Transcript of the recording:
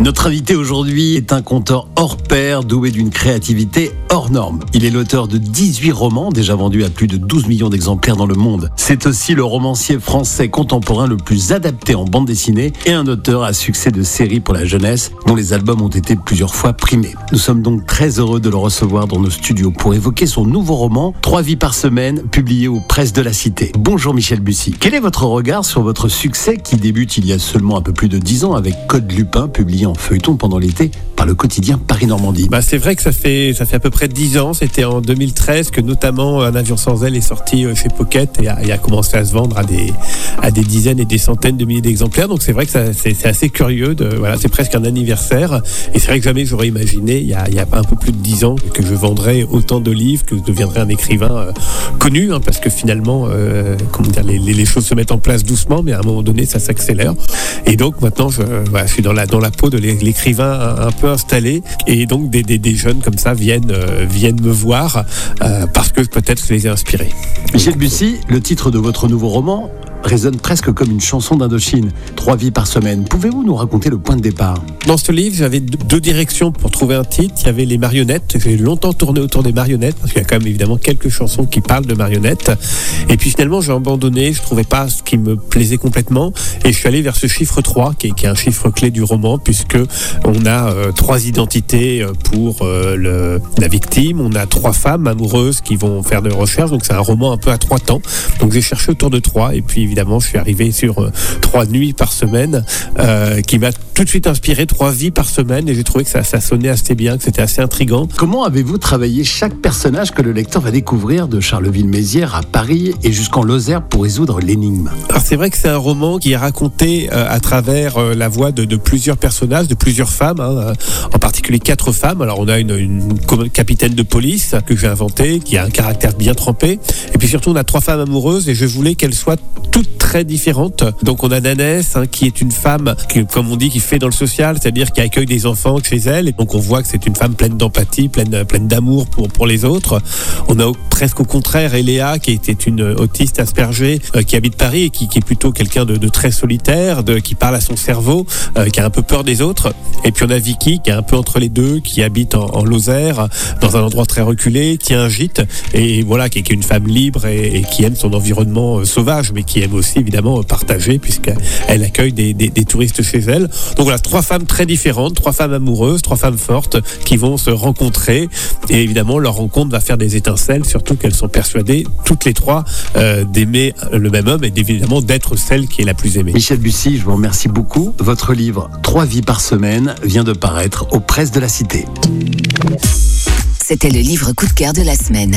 Notre invité aujourd'hui est un conteur hors pair, doué d'une créativité hors norme. Il est l'auteur de 18 romans, déjà vendus à plus de 12 millions d'exemplaires dans le monde. C'est aussi le romancier français contemporain le plus adapté en bande dessinée et un auteur à succès de séries pour la jeunesse, dont les albums ont été plusieurs fois primés. Nous sommes donc très heureux de le recevoir dans nos studios pour évoquer son nouveau roman, Trois vies par semaine, publié aux presses de la Cité. Bonjour Michel Bussy. Quel est votre regard sur votre succès qui débute il y a seulement un peu plus de 10 ans avec Code Lupin, publié en feuilleton pendant l'été le quotidien Paris-Normandie Bah, c'est vrai que ça fait, ça fait à peu près 10 ans. C'était en 2013 que notamment Un avion sans aile est sorti euh, chez Pocket et a, commencé à se vendre à des, à des dizaines et des centaines de milliers d'exemplaires. Donc c'est vrai que c'est assez curieux. Voilà, c'est presque un anniversaire. Et c'est vrai que jamais j'aurais imaginé, il y, a, il y a un peu plus de 10 ans, que je vendrais autant de livres, que je deviendrais un écrivain euh, connu. hein, parce que finalement, euh, comment dire, les, les- choses se mettent en place doucement, mais à un moment donné, ça s'accélère. Et donc maintenant, je, je suis dans la, dans la peau de l'é- l'écrivain un peu Et donc des jeunes comme ça viennent, euh, viennent me voir euh, parce que peut-être je les ai inspirés. Michel Bussy, le titre de votre nouveau roman résonne presque comme une chanson d'Indochine. Trois vies par semaine. Pouvez-vous nous raconter le point de départ? Dans ce livre, j'avais deux directions pour trouver un titre. Il y avait les marionnettes. J'ai longtemps tourné autour des marionnettes parce qu'il y a quand même évidemment quelques chansons qui parlent de marionnettes. Et puis finalement, j'ai abandonné. Je trouvais pas ce qui me plaisait complètement. Et je suis allé vers ce chiffre 3, qui est, un chiffre clé du roman, puisque on a euh, trois identités euh, pour euh, la victime. On a trois femmes amoureuses qui vont faire des recherches. Donc c'est un roman un peu à trois temps. Donc j'ai cherché autour de trois. Et puis évidemment, je suis arrivé sur euh, trois nuits par semaine, euh, qui m'a tout de suite inspiré trois vies par semaine. Et j'ai trouvé que ça, ça sonnait assez bien, que c'était assez intrigant. Comment avez-vous travaillé chaque personnage que le lecteur va découvrir de Charleville-Mézières à Paris et jusqu'en Lozère pour résoudre l'énigme? Alors c'est vrai que c'est un roman qui est raconté euh, à travers euh, la voix de, de plusieurs personnages, de plusieurs femmes, hein, euh, en particulier quatre femmes. Alors on a une, une capitaine de police que j'ai inventée, qui a un caractère bien trempé, et puis surtout on a trois femmes amoureuses et je voulais qu'elles soient toutes très différentes. Donc on a Nanès hein, qui est une femme qui, comme on dit, qui fait dans le social, c'est-à-dire qui accueille des enfants chez elle, donc on voit que c'est une femme pleine d'empathie, pleine, pleine d'amour pour, pour les autres. On a presque au contraire Eléa qui était une autiste aspergée euh, qui habite Paris et qui, qui est plutôt quelqu'un de, très solitaire, de, qui parle à son cerveau, euh, qui a un peu peur des autres. Et puis on a Vicky qui est un peu entre les deux, qui habite en, Lozère, dans un endroit très reculé, tient un gîte et voilà qui est, qui une femme libre et, et qui aime son environnement euh, sauvage, mais qui aime aussi évidemment euh, partager puisqu'elle accueille des, des- des touristes chez elle. Donc voilà, trois femmes très différentes, trois femmes amoureuses, trois femmes fortes qui vont se rencontrer et évidemment leur rencontre va faire des étincelles, surtout qu'elles sont persuadées toutes les trois euh, d'aimer le même homme et évidemment d'être celle qui est la plus aimée. Michel Bussy, je vous remercie beaucoup. Votre livre Trois vies par semaine vient de paraître aux presses de la Cité. C'était le livre coup de cœur de la semaine.